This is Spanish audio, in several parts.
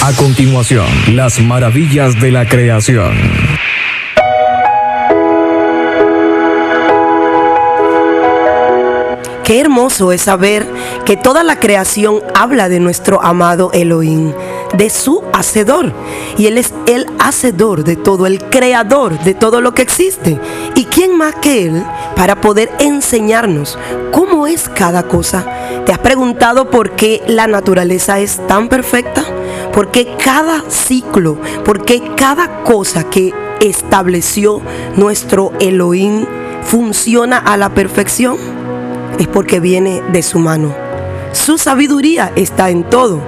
A continuación, las maravillas de la creación. Qué hermoso es saber que toda la creación habla de nuestro amado Elohim, de su hacedor. Y Él es el hacedor de todo, el creador de todo lo que existe. ¿Y quién más que Él para poder enseñarnos cómo es cada cosa? ¿Te has preguntado por qué la naturaleza es tan perfecta? ¿Por qué cada ciclo, por qué cada cosa que estableció nuestro Elohim funciona a la perfección? es porque viene de su mano. Su sabiduría está en todo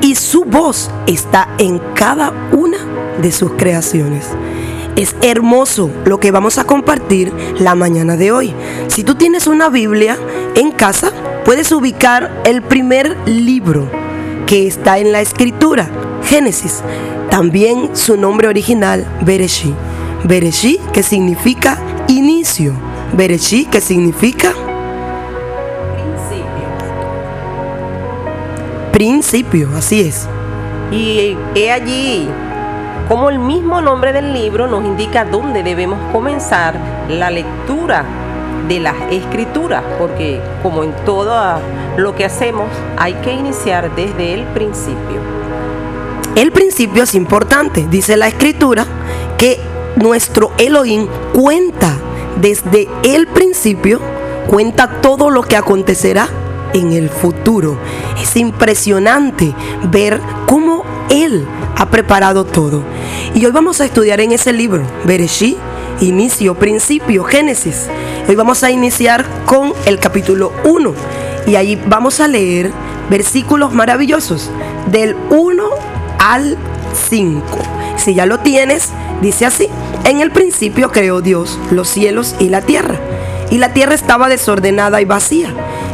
y su voz está en cada una de sus creaciones. Es hermoso lo que vamos a compartir la mañana de hoy. Si tú tienes una Biblia en casa, puedes ubicar el primer libro que está en la escritura, Génesis. También su nombre original, Bereshí. Bereshí que significa inicio. Bereshí que significa principio, así es. Y he allí como el mismo nombre del libro nos indica dónde debemos comenzar la lectura de las escrituras, porque como en todo lo que hacemos hay que iniciar desde el principio. El principio es importante, dice la escritura, que nuestro Elohim cuenta desde el principio, cuenta todo lo que acontecerá en el futuro. Es impresionante ver cómo Él ha preparado todo. Y hoy vamos a estudiar en ese libro, Bereshí, inicio, principio, Génesis. Hoy vamos a iniciar con el capítulo 1 y ahí vamos a leer versículos maravillosos del 1 al 5. Si ya lo tienes, dice así, en el principio creó Dios los cielos y la tierra, y la tierra estaba desordenada y vacía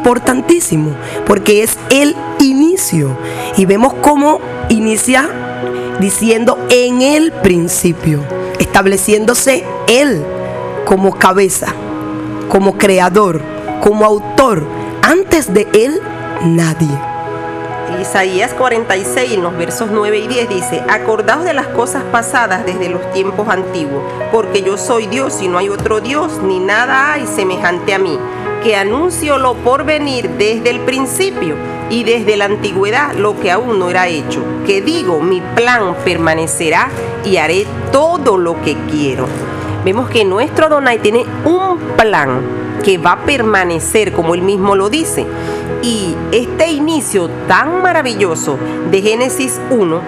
importantísimo, porque es el inicio. Y vemos cómo inicia diciendo en el principio, estableciéndose Él como cabeza, como creador, como autor. Antes de Él, nadie. Isaías 46, en los versos 9 y 10 dice, acordaos de las cosas pasadas desde los tiempos antiguos, porque yo soy Dios y no hay otro Dios, ni nada hay semejante a mí que anuncio lo por venir desde el principio y desde la antigüedad lo que aún no era hecho, que digo, mi plan permanecerá y haré todo lo que quiero. Vemos que nuestro Donai tiene un plan que va a permanecer como él mismo lo dice. Y este inicio tan maravilloso de Génesis 1,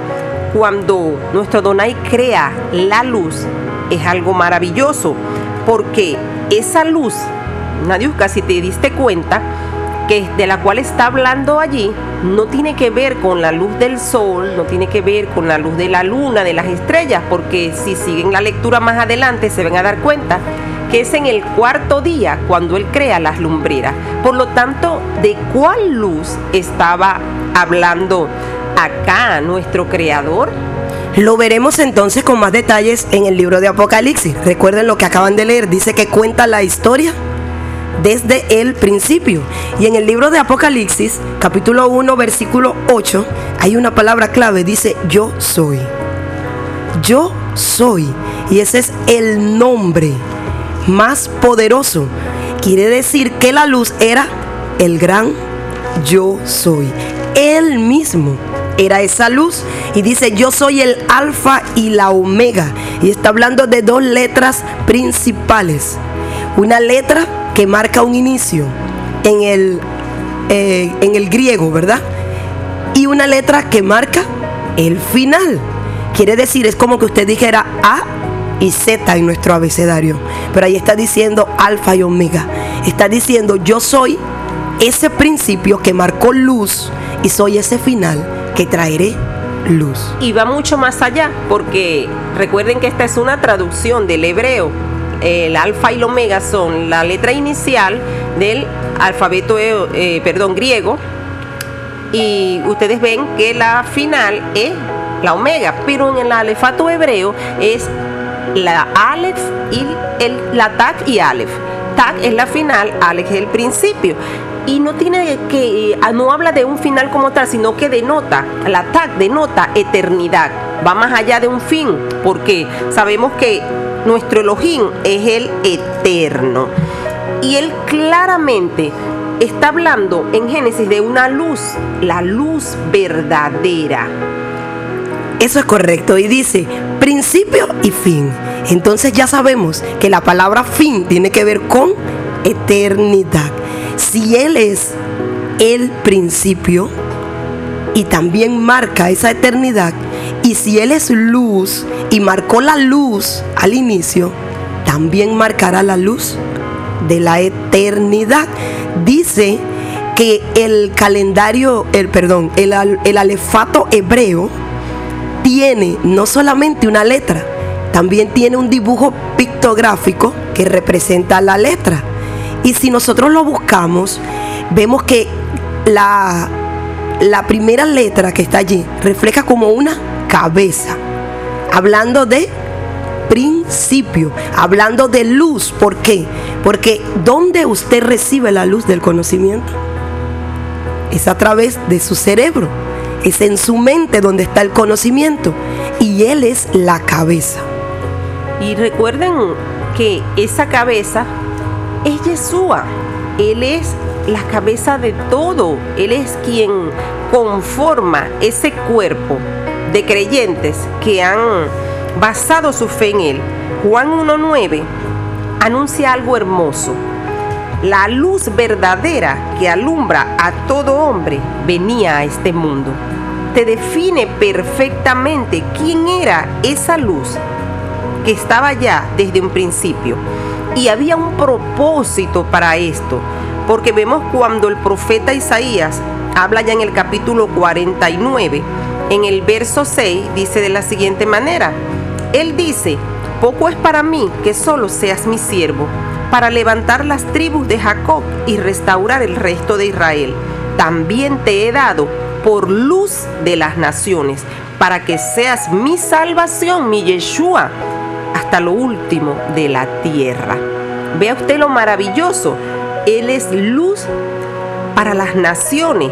cuando nuestro Donai crea la luz, es algo maravilloso, porque esa luz Nadiuska, si te diste cuenta, que de la cual está hablando allí no tiene que ver con la luz del sol, no tiene que ver con la luz de la luna, de las estrellas, porque si siguen la lectura más adelante se van a dar cuenta que es en el cuarto día cuando él crea las lumbreras. Por lo tanto, ¿de cuál luz estaba hablando acá nuestro creador? Lo veremos entonces con más detalles en el libro de Apocalipsis. Recuerden lo que acaban de leer, dice que cuenta la historia desde el principio. Y en el libro de Apocalipsis, capítulo 1, versículo 8, hay una palabra clave, dice yo soy. Yo soy. Y ese es el nombre más poderoso. Quiere decir que la luz era el gran yo soy. Él mismo era esa luz y dice yo soy el alfa y la omega. Y está hablando de dos letras principales. Una letra que marca un inicio en el, eh, en el griego, ¿verdad? Y una letra que marca el final. Quiere decir, es como que usted dijera A y Z en nuestro abecedario. Pero ahí está diciendo alfa y omega. Está diciendo yo soy ese principio que marcó luz y soy ese final que traeré luz. Y va mucho más allá, porque recuerden que esta es una traducción del hebreo. El alfa y el omega son la letra inicial del alfabeto, eh, perdón, griego. Y ustedes ven que la final es la omega, pero en el alefato hebreo es la alef y el, la tac y alef. Tac es la final, alef es el principio y no tiene que ah, no habla de un final como tal, sino que denota, la tag denota eternidad. Va más allá de un fin, porque sabemos que nuestro Elohim es el eterno. Y él claramente está hablando en Génesis de una luz, la luz verdadera. Eso es correcto. Y dice principio y fin. Entonces ya sabemos que la palabra fin tiene que ver con eternidad si Él es el principio y también marca esa eternidad, si Él es luz y marcó la luz al inicio, también marcará la luz de la eternidad. Dice que el calendario, el perdón, el, el alefato hebreo tiene no solamente una letra, también tiene un dibujo pictográfico que representa la letra. Y si nosotros lo buscamos, vemos que la, la primera letra que está allí refleja como una cabeza, hablando de principio, hablando de luz. ¿Por qué? Porque ¿dónde usted recibe la luz del conocimiento? Es a través de su cerebro, es en su mente donde está el conocimiento y Él es la cabeza. Y recuerden que esa cabeza es Yeshua. Él es la cabeza de todo. Él es quien conforma ese cuerpo de creyentes que han basado su fe en Él. Juan 1.9 anuncia algo hermoso. La luz verdadera que alumbra a todo hombre venía a este mundo. Te define perfectamente quién era esa luz que estaba ya desde un principio. Y había un propósito para esto, porque vemos cuando el profeta Isaías habla ya en el capítulo 49, en el verso 6 dice de la siguiente manera, Él dice, poco es para mí que solo seas mi siervo, para levantar las tribus de Jacob y restaurar el resto de Israel. También te he dado por luz de las naciones, para que seas mi salvación, mi Yeshua, hasta lo último de la tierra. Vea usted lo maravilloso. Él es luz para las naciones,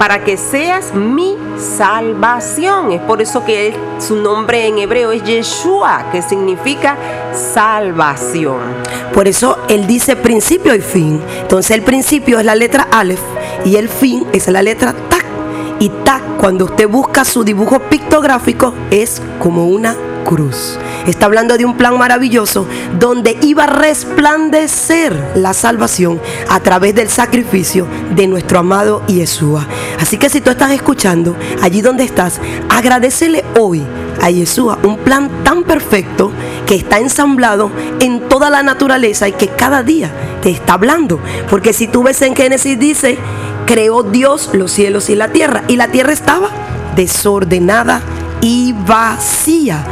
para que seas mi salvación. Es por eso que su nombre en hebreo es Yeshua, que significa salvación. Por eso él dice principio y fin. Entonces el principio es la letra Aleph y el fin es la letra Tak. Y Tak, cuando usted busca su dibujo pictográfico, es como una cruz. Está hablando de un plan maravilloso donde iba a resplandecer la salvación a través del sacrificio de nuestro amado Yeshua. Así que si tú estás escuchando, allí donde estás, agradecele hoy a Yeshua un plan tan perfecto que está ensamblado en toda la naturaleza y que cada día te está hablando. Porque si tú ves en Génesis dice, creó Dios los cielos y la tierra y la tierra estaba desordenada y vacía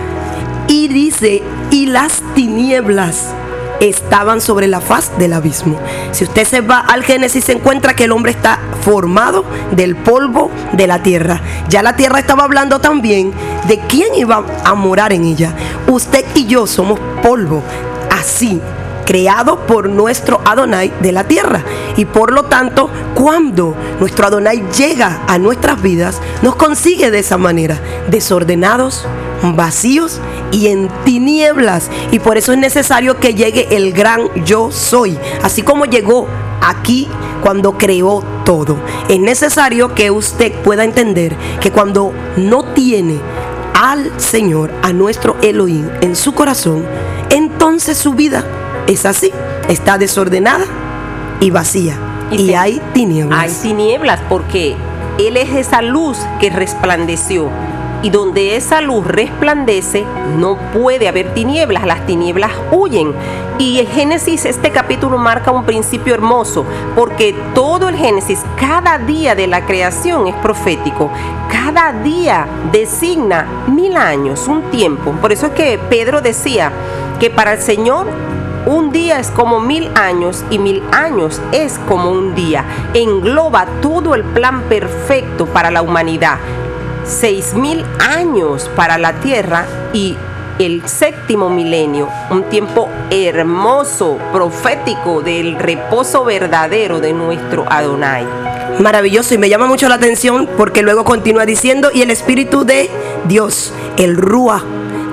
y dice, y las tinieblas estaban sobre la faz del abismo. Si usted se va al Génesis, se encuentra que el hombre está formado del polvo de la tierra. Ya la tierra estaba hablando también de quién iba a morar en ella. Usted y yo somos polvo, así, creado por nuestro Adonai de la tierra. Y por lo tanto, cuando nuestro Adonai llega a nuestras vidas, nos consigue de esa manera, desordenados, vacíos y en tinieblas. Y por eso es necesario que llegue el gran yo soy. Así como llegó aquí cuando creó todo. Es necesario que usted pueda entender que cuando no tiene al Señor, a nuestro Elohim en su corazón, entonces su vida es así. Está desordenada y vacía. Y, hay tinieblas. Hay tinieblas porque Él es esa luz que resplandeció y donde esa luz resplandece, no puede haber tinieblas, las tinieblas huyen. Y en Génesis este capítulo marca un principio hermoso, porque todo el Génesis, cada día de la creación es profético. Cada día designa mil años, un tiempo. Por eso es que Pedro decía que para el Señor un día es como mil años y mil años es como un día. Engloba todo el plan perfecto para la humanidad. Seis mil años para la tierra y el séptimo milenio, un tiempo hermoso, profético del reposo verdadero de nuestro Adonai. Maravilloso y me llama mucho la atención porque luego continúa diciendo, y el Espíritu de Dios, el Rúa,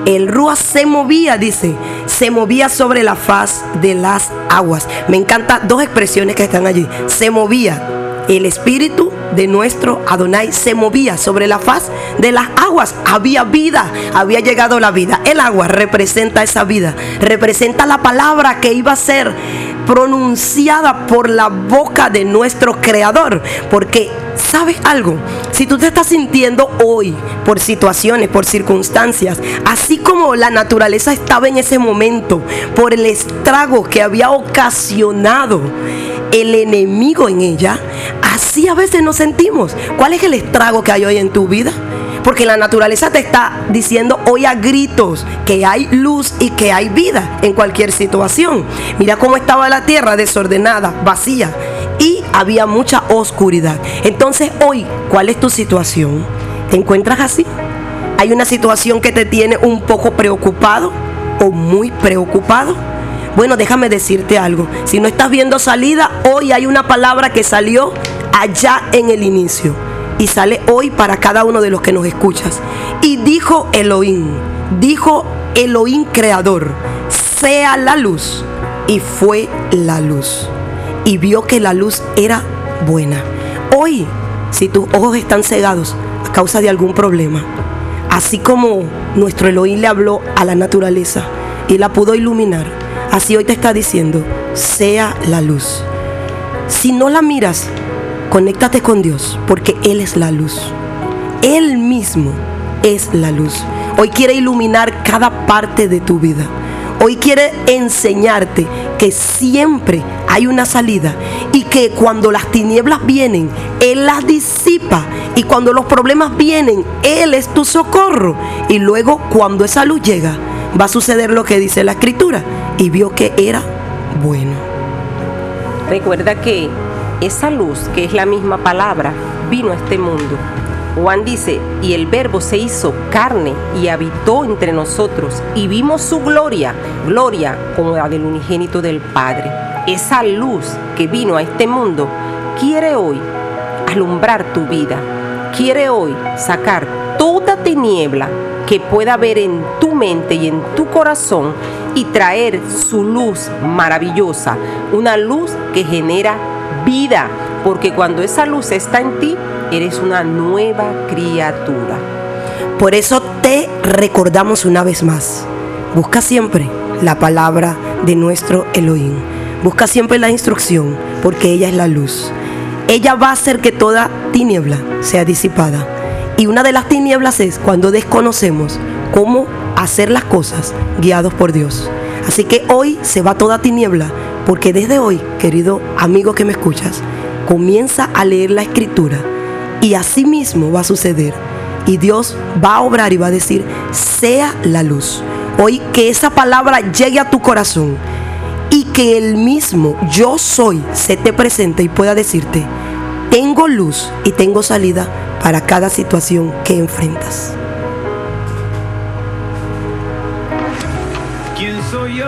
el Rúa se movía, dice, se movía sobre la faz de las aguas. Me encantan dos expresiones que están allí. Se movía el espíritu de nuestro Adonai se movía sobre la faz de las aguas. Había vida, había llegado la vida. El agua representa esa vida, representa la palabra que iba a ser pronunciada por la boca de nuestro Creador. Porque, ¿sabes algo? Si tú te estás sintiendo hoy por situaciones, por circunstancias, así como la naturaleza estaba en ese momento, por el estrago que había ocasionado el enemigo en ella, así a veces nos sentimos. ¿Cuál es el estrago que hay hoy en tu vida? Porque la naturaleza te está diciendo hoy a gritos que hay luz y que hay vida en cualquier situación. Mira cómo estaba la tierra desordenada, vacía y había mucha oscuridad. Entonces hoy, ¿cuál es tu situación? ¿Te encuentras así? ¿Hay una situación que te tiene un poco preocupado o muy preocupado? Bueno, déjame decirte algo. Si no estás viendo salida, hoy hay una palabra que salió allá en el inicio y sale hoy para cada uno de los que nos escuchas. Y dijo Elohim, dijo Elohim creador, sea la luz. Y fue la luz. Y vio que la luz era buena. Hoy, si tus ojos están cegados a causa de algún problema, así como nuestro Elohim le habló a la naturaleza y la pudo iluminar, así hoy te está diciendo, sea la luz. Si no la miras, conéctate con Dios, porque Él es la luz. Él mismo es la luz. Hoy quiere iluminar cada parte de tu vida. Hoy quiere enseñarte que siempre hay una salida y que cuando las tinieblas vienen, Él las disipa. Y cuando los problemas vienen, Él es tu socorro. Y luego cuando esa luz llega, va a suceder lo que dice la escritura. Y vio que era bueno. Recuerda que esa luz, que es la misma palabra, vino a este mundo. Juan dice, y el verbo se hizo carne y habitó entre nosotros, y vimos su gloria, gloria como la del unigénito del Padre. Esa luz que vino a este mundo quiere hoy alumbrar tu vida, quiere hoy sacar toda tiniebla que pueda haber en tu mente y en tu corazón y traer su luz maravillosa, una luz que genera vida, porque cuando esa luz está en ti, eres una nueva criatura. Por eso te recordamos una vez más. Busca siempre la palabra de nuestro Elohim. Busca siempre la instrucción, porque ella es la luz. Ella va a hacer que toda tiniebla sea disipada. Y una de las tinieblas es cuando desconocemos cómo hacer las cosas guiados por Dios. Así que hoy se va toda tiniebla porque desde hoy, querido amigo que me escuchas, comienza a leer la escritura y así mismo va a suceder. Y Dios va a obrar y va a decir, sea la luz. Hoy que esa palabra llegue a tu corazón y que el mismo yo soy se te presente y pueda decirte, tengo luz y tengo salida para cada situación que enfrentas. ¿Quién soy yo?